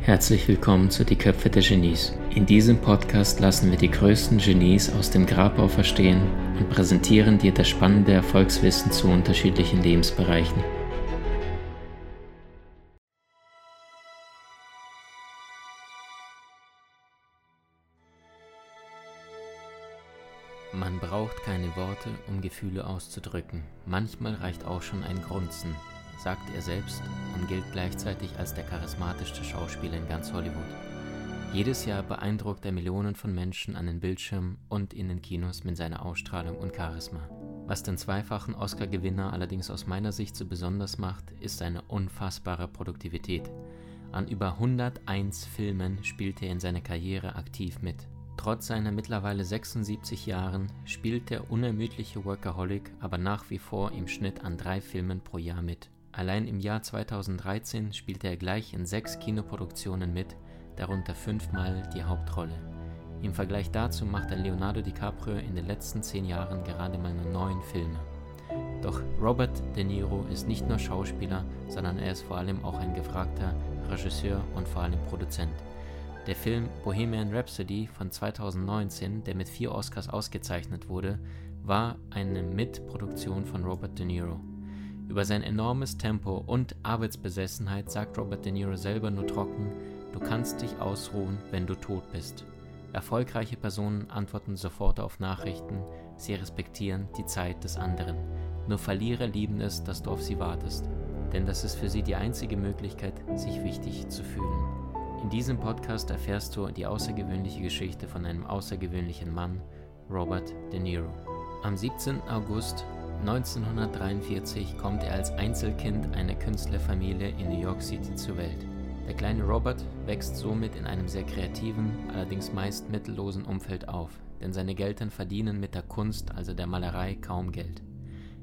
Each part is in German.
Herzlich willkommen zu Die Köpfe der Genies. In diesem Podcast lassen wir die größten Genies aus dem Grabau verstehen und präsentieren dir das spannende Erfolgswissen zu unterschiedlichen Lebensbereichen. Man braucht keine Worte, um Gefühle auszudrücken. Manchmal reicht auch schon ein Grunzen, sagt er selbst und gilt gleichzeitig als der charismatischste Schauspieler in ganz Hollywood. Jedes Jahr beeindruckt er Millionen von Menschen an den Bildschirmen und in den Kinos mit seiner Ausstrahlung und Charisma. Was den zweifachen Oscar-Gewinner allerdings aus meiner Sicht so besonders macht, ist seine unfassbare Produktivität. An über 101 Filmen spielt er in seiner Karriere aktiv mit. Trotz seiner mittlerweile 76 Jahren spielt der unermüdliche Workaholic aber nach wie vor im Schnitt an drei Filmen pro Jahr mit. Allein im Jahr 2013 spielte er gleich in sechs Kinoproduktionen mit, darunter fünfmal die Hauptrolle. Im Vergleich dazu machte Leonardo DiCaprio in den letzten zehn Jahren gerade mal nur neun Filme. Doch Robert De Niro ist nicht nur Schauspieler, sondern er ist vor allem auch ein gefragter Regisseur und vor allem Produzent. Der Film Bohemian Rhapsody von 2019, der mit vier Oscars ausgezeichnet wurde, war eine Mitproduktion von Robert De Niro. Über sein enormes Tempo und Arbeitsbesessenheit sagt Robert De Niro selber nur trocken, du kannst dich ausruhen, wenn du tot bist. Erfolgreiche Personen antworten sofort auf Nachrichten, sie respektieren die Zeit des anderen. Nur Verlierer lieben es, dass du auf sie wartest, denn das ist für sie die einzige Möglichkeit, sich wichtig zu fühlen. In diesem Podcast erfährst du die außergewöhnliche Geschichte von einem außergewöhnlichen Mann, Robert De Niro. Am 17. August 1943 kommt er als Einzelkind einer Künstlerfamilie in New York City zur Welt. Der kleine Robert wächst somit in einem sehr kreativen, allerdings meist mittellosen Umfeld auf, denn seine Eltern verdienen mit der Kunst, also der Malerei, kaum Geld.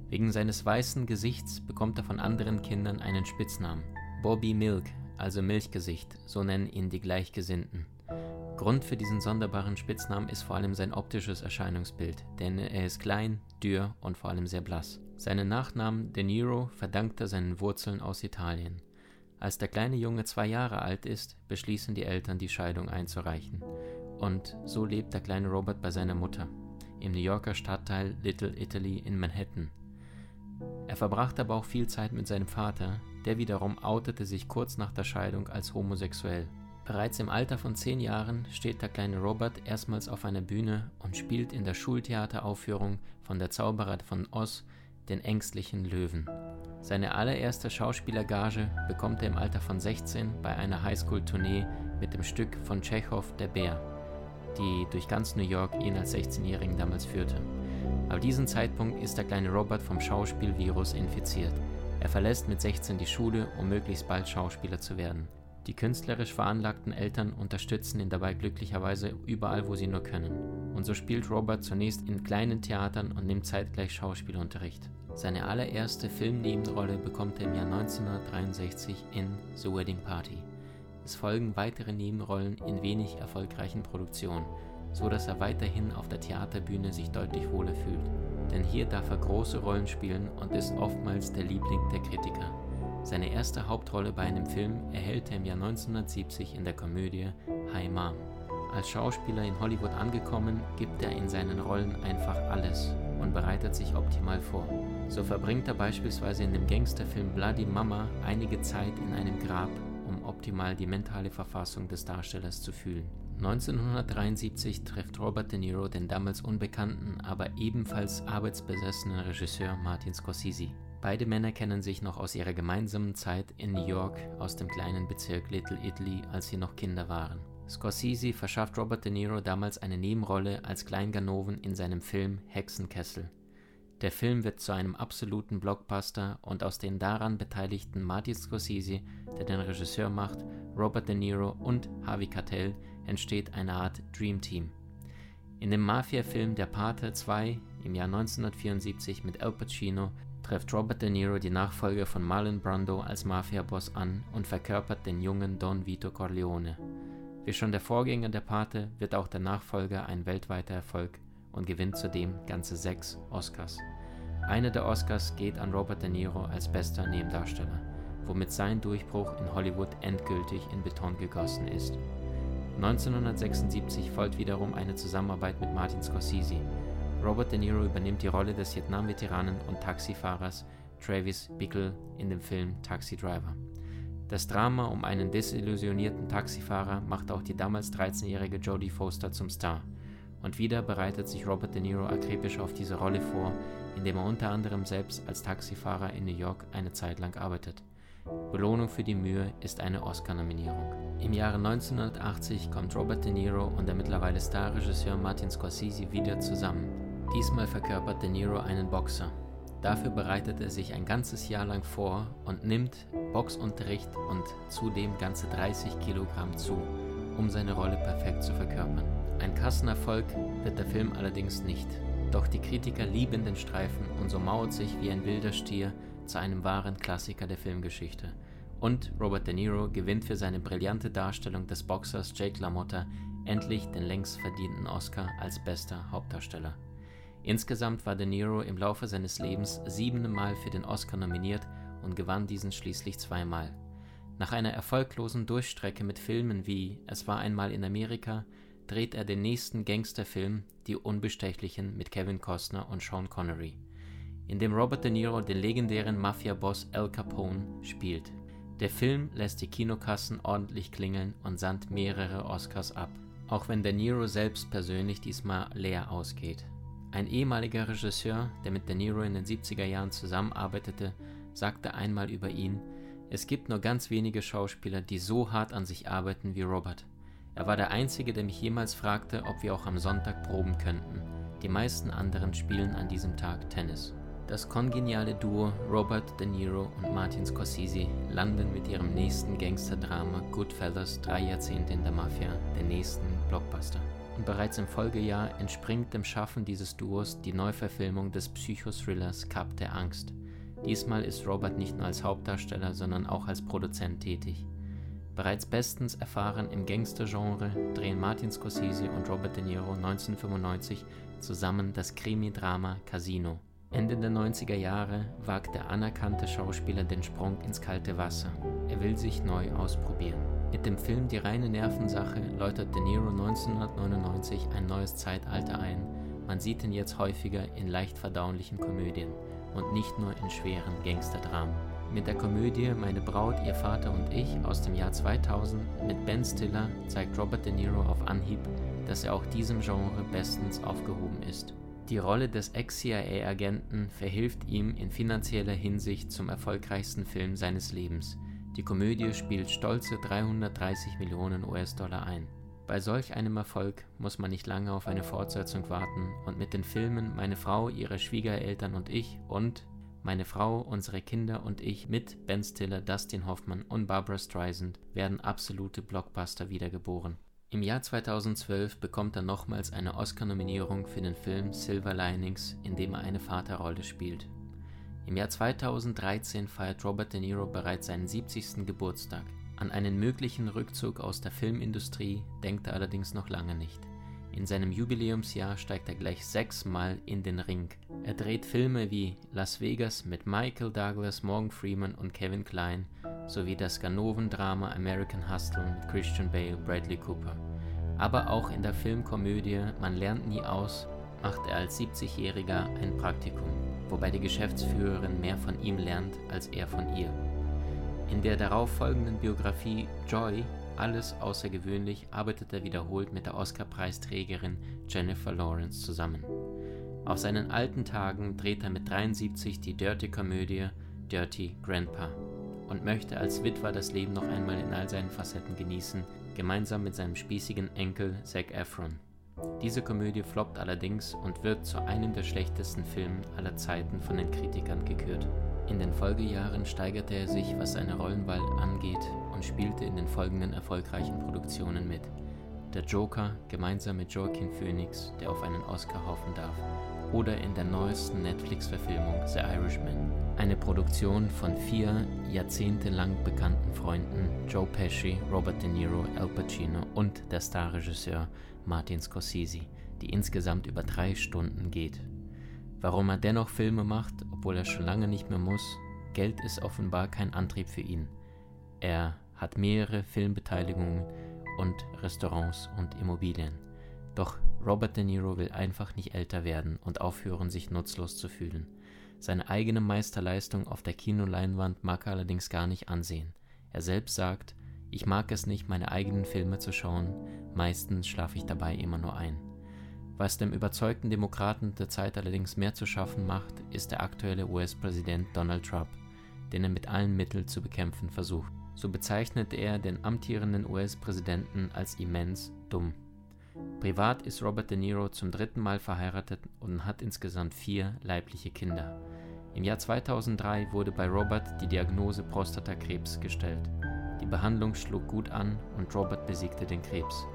Wegen seines weißen Gesichts bekommt er von anderen Kindern einen Spitznamen. Bobby Milk, also Milchgesicht, so nennen ihn die Gleichgesinnten. Grund für diesen sonderbaren Spitznamen ist vor allem sein optisches Erscheinungsbild, denn er ist klein, dürr und vor allem sehr blass. Seinen Nachnamen De Niro verdankt er seinen Wurzeln aus Italien. Als der kleine Junge zwei Jahre alt ist, beschließen die Eltern, die Scheidung einzureichen. Und so lebt der kleine Robert bei seiner Mutter, im New Yorker Stadtteil Little Italy in Manhattan. Er verbrachte aber auch viel Zeit mit seinem Vater, der wiederum outete sich kurz nach der Scheidung als homosexuell. Bereits im Alter von zehn Jahren steht der kleine Robert erstmals auf einer Bühne und spielt in der Schultheateraufführung von Der Zauberer von Oz den ängstlichen Löwen. Seine allererste Schauspielergage bekommt er im Alter von 16 bei einer Highschool-Tournee mit dem Stück von Tschechow Der Bär, die durch ganz New York ihn als 16-Jährigen damals führte. Ab diesem Zeitpunkt ist der kleine Robert vom Schauspielvirus infiziert. Er verlässt mit 16 die Schule, um möglichst bald Schauspieler zu werden. Die künstlerisch veranlagten Eltern unterstützen ihn dabei glücklicherweise überall, wo sie nur können. Und so spielt Robert zunächst in kleinen Theatern und nimmt zeitgleich Schauspielunterricht. Seine allererste Filmnebenrolle bekommt er im Jahr 1963 in The Wedding Party. Es folgen weitere Nebenrollen in wenig erfolgreichen Produktionen, so dass er weiterhin auf der Theaterbühne sich deutlich wohler fühlt. Denn hier darf er große Rollen spielen und ist oftmals der Liebling der Kritiker. Seine erste Hauptrolle bei einem Film erhält er im Jahr 1970 in der Komödie Hi Mom. Als Schauspieler in Hollywood angekommen, gibt er in seinen Rollen einfach alles und bereitet sich optimal vor. So verbringt er beispielsweise in dem Gangsterfilm Bloody Mama einige Zeit in einem Grab, um optimal die mentale Verfassung des Darstellers zu fühlen. 1973 trifft Robert De Niro den damals unbekannten, aber ebenfalls arbeitsbesessenen Regisseur Martin Scorsese. Beide Männer kennen sich noch aus ihrer gemeinsamen Zeit in New York aus dem kleinen Bezirk Little Italy, als sie noch Kinder waren. Scorsese verschafft Robert De Niro damals eine Nebenrolle als Kleinganoven in seinem Film Hexenkessel. Der Film wird zu einem absoluten Blockbuster und aus den daran beteiligten Martin Scorsese, der den Regisseur macht, Robert De Niro und Harvey Keitel entsteht eine Art Dream Team. In dem Mafia-Film Der Pate 2 im Jahr 1974 mit Al Pacino trifft Robert De Niro die Nachfolge von Marlon Brando als Mafia-Boss an und verkörpert den jungen Don Vito Corleone. Wie schon der Vorgänger der Pate wird auch der Nachfolger ein weltweiter Erfolg und gewinnt zudem ganze sechs Oscars. Einer der Oscars geht an Robert De Niro als bester Nebendarsteller, womit sein Durchbruch in Hollywood endgültig in Beton gegossen ist. 1976 folgt wiederum eine Zusammenarbeit mit Martin Scorsese. Robert De Niro übernimmt die Rolle des Vietnam-Veteranen und Taxifahrers Travis Bickle in dem Film Taxi Driver. Das Drama um einen desillusionierten Taxifahrer macht auch die damals 13-jährige Jodie Foster zum Star. Und wieder bereitet sich Robert De Niro akribisch auf diese Rolle vor, indem er unter anderem selbst als Taxifahrer in New York eine Zeit lang arbeitet. Belohnung für die Mühe ist eine Oscar-Nominierung. Im Jahre 1980 kommt Robert De Niro und der mittlerweile Starregisseur Martin Scorsese wieder zusammen. Diesmal verkörpert De Niro einen Boxer. Dafür bereitet er sich ein ganzes Jahr lang vor und nimmt Boxunterricht und zudem ganze 30 Kilogramm zu, um seine Rolle perfekt zu verkörpern. Ein Kassenerfolg wird der Film allerdings nicht. Doch die Kritiker lieben den Streifen und so mauert sich wie ein wilder Stier zu einem wahren Klassiker der Filmgeschichte. Und Robert De Niro gewinnt für seine brillante Darstellung des Boxers Jake LaMotta endlich den längst verdienten Oscar als bester Hauptdarsteller. Insgesamt war De Niro im Laufe seines Lebens siebenmal für den Oscar nominiert und gewann diesen schließlich zweimal. Nach einer erfolglosen Durchstrecke mit Filmen wie Es war einmal in Amerika dreht er den nächsten Gangsterfilm Die Unbestechlichen mit Kevin Costner und Sean Connery, in dem Robert De Niro den legendären Mafia-Boss Al Capone spielt. Der Film lässt die Kinokassen ordentlich klingeln und sandt mehrere Oscars ab, auch wenn De Niro selbst persönlich diesmal leer ausgeht. Ein ehemaliger Regisseur, der mit De Niro in den 70er Jahren zusammenarbeitete, sagte einmal über ihn, es gibt nur ganz wenige Schauspieler, die so hart an sich arbeiten wie Robert. Er war der Einzige, der mich jemals fragte, ob wir auch am Sonntag proben könnten. Die meisten anderen spielen an diesem Tag Tennis. Das kongeniale Duo Robert De Niro und Martin Scorsese landen mit ihrem nächsten Gangsterdrama Goodfellas drei Jahrzehnte in der Mafia, den nächsten Blockbuster und bereits im Folgejahr entspringt dem Schaffen dieses Duos die Neuverfilmung des Psychothrillers Cup der Angst. Diesmal ist Robert nicht nur als Hauptdarsteller, sondern auch als Produzent tätig. Bereits bestens erfahren im Gangstergenre drehen Martin Scorsese und Robert De Niro 1995 zusammen das Krimi-Drama Casino. Ende der 90er Jahre wagt der anerkannte Schauspieler den Sprung ins kalte Wasser. Er will sich neu ausprobieren. Mit dem Film Die reine Nervensache läutert De Niro 1999 ein neues Zeitalter ein. Man sieht ihn jetzt häufiger in leicht verdaulichen Komödien und nicht nur in schweren Gangsterdramen. Mit der Komödie Meine Braut, ihr Vater und ich aus dem Jahr 2000 mit Ben Stiller zeigt Robert De Niro auf Anhieb, dass er auch diesem Genre bestens aufgehoben ist. Die Rolle des Ex-CIA-Agenten verhilft ihm in finanzieller Hinsicht zum erfolgreichsten Film seines Lebens – die Komödie spielt stolze 330 Millionen US-Dollar ein. Bei solch einem Erfolg muss man nicht lange auf eine Fortsetzung warten und mit den Filmen Meine Frau, ihre Schwiegereltern und ich und Meine Frau, unsere Kinder und ich mit Ben Stiller, Dustin Hoffman und Barbara Streisand werden absolute Blockbuster wiedergeboren. Im Jahr 2012 bekommt er nochmals eine Oscar-Nominierung für den Film Silver Linings, in dem er eine Vaterrolle spielt. Im Jahr 2013 feiert Robert De Niro bereits seinen 70. Geburtstag. An einen möglichen Rückzug aus der Filmindustrie denkt er allerdings noch lange nicht. In seinem Jubiläumsjahr steigt er gleich sechsmal in den Ring. Er dreht Filme wie Las Vegas mit Michael Douglas, Morgan Freeman und Kevin Klein sowie das Ganoven-Drama American Hustle mit Christian Bale, Bradley Cooper. Aber auch in der Filmkomödie Man lernt nie aus macht er als 70-Jähriger ein Praktikum wobei die Geschäftsführerin mehr von ihm lernt als er von ihr. In der darauffolgenden Biografie Joy, alles außergewöhnlich, arbeitet er wiederholt mit der Oscar-Preisträgerin Jennifer Lawrence zusammen. Auf seinen alten Tagen dreht er mit 73 die Dirty-Komödie Dirty Grandpa und möchte als Witwer das Leben noch einmal in all seinen Facetten genießen, gemeinsam mit seinem spießigen Enkel Zac Efron. Diese Komödie floppt allerdings und wird zu einem der schlechtesten Filme aller Zeiten von den Kritikern gekürt. In den Folgejahren steigerte er sich, was seine Rollenwahl angeht, und spielte in den folgenden erfolgreichen Produktionen mit. Der Joker gemeinsam mit Joaquin Phoenix, der auf einen Oscar hoffen darf, oder in der neuesten Netflix-Verfilmung The Irishman, eine Produktion von vier jahrzehntelang bekannten Freunden Joe Pesci, Robert De Niro, Al Pacino und der Starregisseur Martin Scorsese, die insgesamt über drei Stunden geht. Warum er dennoch Filme macht, obwohl er schon lange nicht mehr muss, Geld ist offenbar kein Antrieb für ihn. Er hat mehrere Filmbeteiligungen und Restaurants und Immobilien. Doch Robert De Niro will einfach nicht älter werden und aufhören, sich nutzlos zu fühlen. Seine eigene Meisterleistung auf der Kinoleinwand mag er allerdings gar nicht ansehen. Er selbst sagt, ich mag es nicht, meine eigenen Filme zu schauen, meistens schlafe ich dabei immer nur ein. Was dem überzeugten Demokraten der Zeit allerdings mehr zu schaffen macht, ist der aktuelle US-Präsident Donald Trump, den er mit allen Mitteln zu bekämpfen versucht. So bezeichnet er den amtierenden US-Präsidenten als immens dumm. Privat ist Robert De Niro zum dritten Mal verheiratet und hat insgesamt vier leibliche Kinder. Im Jahr 2003 wurde bei Robert die Diagnose Prostatakrebs gestellt. Die Behandlung schlug gut an und Robert besiegte den Krebs.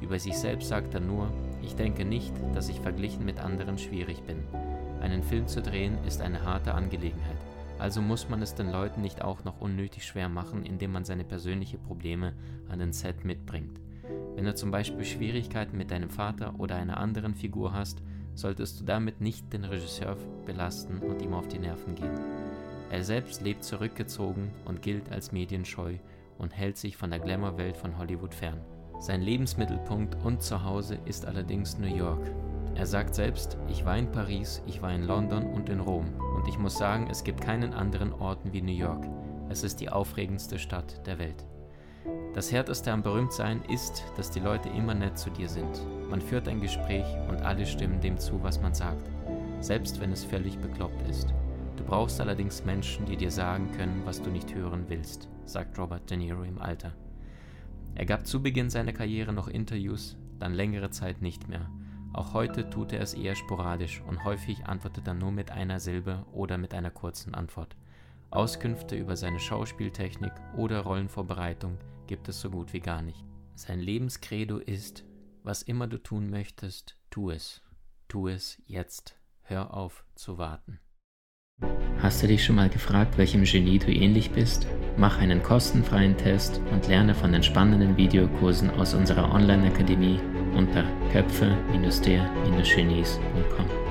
Über sich selbst sagt er nur, ich denke nicht, dass ich verglichen mit anderen schwierig bin. Einen Film zu drehen ist eine harte Angelegenheit, also muss man es den Leuten nicht auch noch unnötig schwer machen, indem man seine persönlichen Probleme an den Set mitbringt. Wenn du zum Beispiel Schwierigkeiten mit deinem Vater oder einer anderen Figur hast, solltest du damit nicht den Regisseur belasten und ihm auf die Nerven gehen. Er selbst lebt zurückgezogen und gilt als medienscheu und hält sich von der Glamour-Welt von Hollywood fern. Sein Lebensmittelpunkt und Zuhause ist allerdings New York. Er sagt selbst, ich war in Paris, ich war in London und in Rom und ich muss sagen, es gibt keinen anderen Orten wie New York. Es ist die aufregendste Stadt der Welt. Das Härteste am Berühmtsein ist, dass die Leute immer nett zu dir sind. Man führt ein Gespräch und alle stimmen dem zu, was man sagt, selbst wenn es völlig bekloppt ist. Du brauchst allerdings Menschen, die dir sagen können, was du nicht hören willst, sagt Robert De Niro im Alter. Er gab zu Beginn seiner Karriere noch Interviews, dann längere Zeit nicht mehr. Auch heute tut er es eher sporadisch und häufig antwortet er nur mit einer Silbe oder mit einer kurzen Antwort. Auskünfte über seine Schauspieltechnik oder Rollenvorbereitung gibt es so gut wie gar nicht. Sein Lebenskredo ist, was immer du tun möchtest, tu es. Tu es jetzt. Hör auf zu warten. Hast du dich schon mal gefragt, welchem Genie du ähnlich bist? Mach einen kostenfreien Test und lerne von den spannenden Videokursen aus unserer Online-Akademie unter köpfe-der-genies.com.